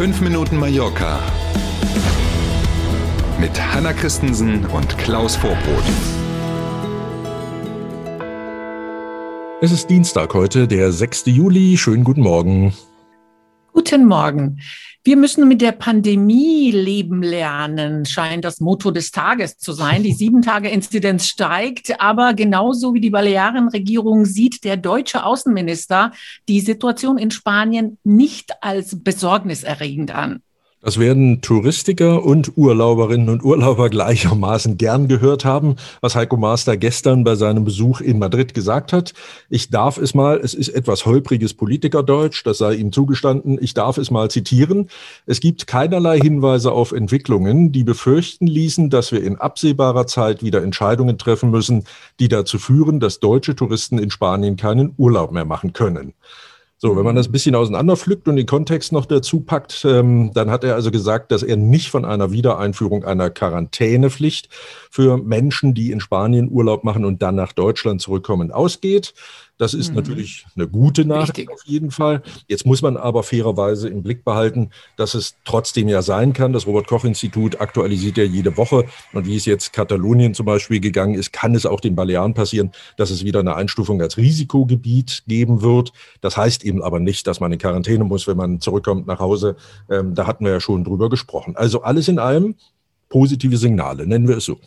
5 Minuten Mallorca mit Hanna Christensen und Klaus Vorbrot. Es ist Dienstag heute, der 6. Juli. Schönen guten Morgen. Guten Morgen. Wir müssen mit der Pandemie leben lernen, scheint das Motto des Tages zu sein. Die Sieben-Tage-Inzidenz steigt, aber genauso wie die Balearenregierung sieht der deutsche Außenminister die Situation in Spanien nicht als besorgniserregend an. Das werden Touristiker und Urlauberinnen und Urlauber gleichermaßen gern gehört haben, was Heiko Master gestern bei seinem Besuch in Madrid gesagt hat. Ich darf es mal, es ist etwas holpriges Politikerdeutsch, das sei ihm zugestanden, ich darf es mal zitieren. Es gibt keinerlei Hinweise auf Entwicklungen, die befürchten ließen, dass wir in absehbarer Zeit wieder Entscheidungen treffen müssen, die dazu führen, dass deutsche Touristen in Spanien keinen Urlaub mehr machen können. So, wenn man das ein bisschen auseinanderpflückt und den Kontext noch dazu packt, ähm, dann hat er also gesagt, dass er nicht von einer Wiedereinführung einer Quarantänepflicht für Menschen, die in Spanien Urlaub machen und dann nach Deutschland zurückkommen, ausgeht. Das ist mhm. natürlich eine gute Nachricht Richtig. auf jeden Fall. Jetzt muss man aber fairerweise im Blick behalten, dass es trotzdem ja sein kann. Das Robert-Koch-Institut aktualisiert ja jede Woche. Und wie es jetzt Katalonien zum Beispiel gegangen ist, kann es auch den Balearen passieren, dass es wieder eine Einstufung als Risikogebiet geben wird. Das heißt eben aber nicht, dass man in Quarantäne muss, wenn man zurückkommt nach Hause. Ähm, da hatten wir ja schon drüber gesprochen. Also alles in allem positive Signale, nennen wir es so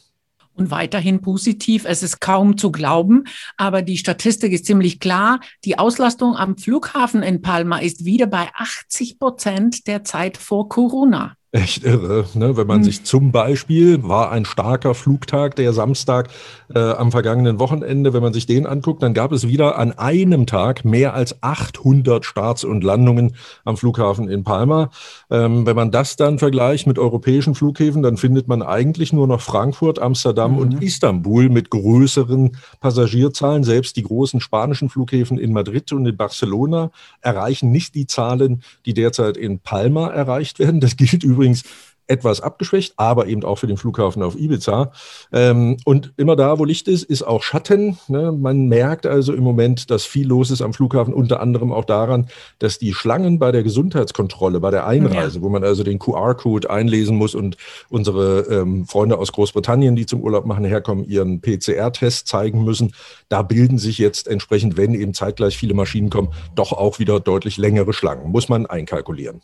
und weiterhin positiv. Es ist kaum zu glauben, aber die Statistik ist ziemlich klar. Die Auslastung am Flughafen in Palma ist wieder bei 80 Prozent der Zeit vor Corona echt irre. Ne? Wenn man mhm. sich zum Beispiel, war ein starker Flugtag, der Samstag äh, am vergangenen Wochenende, wenn man sich den anguckt, dann gab es wieder an einem Tag mehr als 800 Starts und Landungen am Flughafen in Palma. Ähm, wenn man das dann vergleicht mit europäischen Flughäfen, dann findet man eigentlich nur noch Frankfurt, Amsterdam mhm. und Istanbul mit größeren Passagierzahlen. Selbst die großen spanischen Flughäfen in Madrid und in Barcelona erreichen nicht die Zahlen, die derzeit in Palma erreicht werden. Das gilt übrigens übrigens etwas abgeschwächt, aber eben auch für den Flughafen auf Ibiza. Ähm, und immer da, wo Licht ist, ist auch Schatten. Ne? Man merkt also im Moment, dass viel los ist am Flughafen, unter anderem auch daran, dass die Schlangen bei der Gesundheitskontrolle, bei der Einreise, ja. wo man also den QR-Code einlesen muss und unsere ähm, Freunde aus Großbritannien, die zum Urlaub machen, herkommen, ihren PCR-Test zeigen müssen, da bilden sich jetzt entsprechend, wenn eben zeitgleich viele Maschinen kommen, doch auch wieder deutlich längere Schlangen. Muss man einkalkulieren.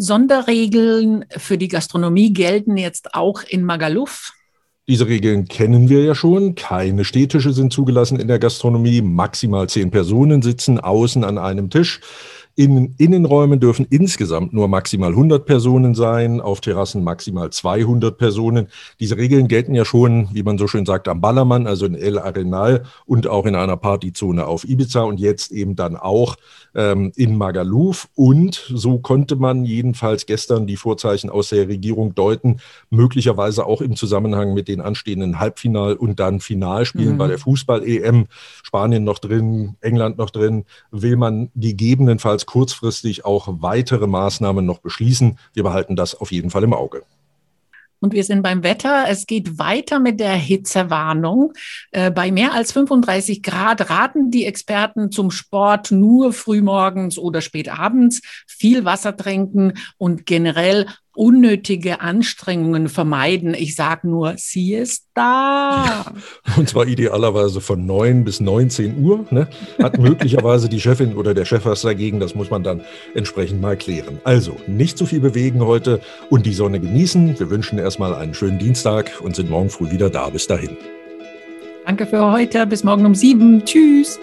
Sonderregeln für die Gastronomie gelten jetzt auch in Magaluf. Diese Regeln kennen wir ja schon. Keine Stehtische sind zugelassen in der Gastronomie. Maximal zehn Personen sitzen außen an einem Tisch. In Innenräumen dürfen insgesamt nur maximal 100 Personen sein, auf Terrassen maximal 200 Personen. Diese Regeln gelten ja schon, wie man so schön sagt, am Ballermann, also in El Arenal und auch in einer Partyzone auf Ibiza und jetzt eben dann auch ähm, in Magaluf. Und so konnte man jedenfalls gestern die Vorzeichen aus der Regierung deuten, möglicherweise auch im Zusammenhang mit den anstehenden Halbfinal- und dann Finalspielen mhm. bei der Fußball-EM. Spanien noch drin, England noch drin, will man gegebenenfalls gegebenenfalls kurzfristig auch weitere Maßnahmen noch beschließen. Wir behalten das auf jeden Fall im Auge. Und wir sind beim Wetter. Es geht weiter mit der Hitzewarnung. Äh, bei mehr als 35 Grad raten die Experten zum Sport nur frühmorgens oder spätabends, viel Wasser trinken und generell unnötige Anstrengungen vermeiden. Ich sage nur, sie ist da. Und zwar idealerweise von 9 bis 19 Uhr. Ne? Hat möglicherweise die Chefin oder der Chef was dagegen. Das muss man dann entsprechend mal klären. Also nicht zu viel bewegen heute und die Sonne genießen. Wir wünschen erstmal einen schönen Dienstag und sind morgen früh wieder da. Bis dahin. Danke für heute. Bis morgen um sieben. Tschüss.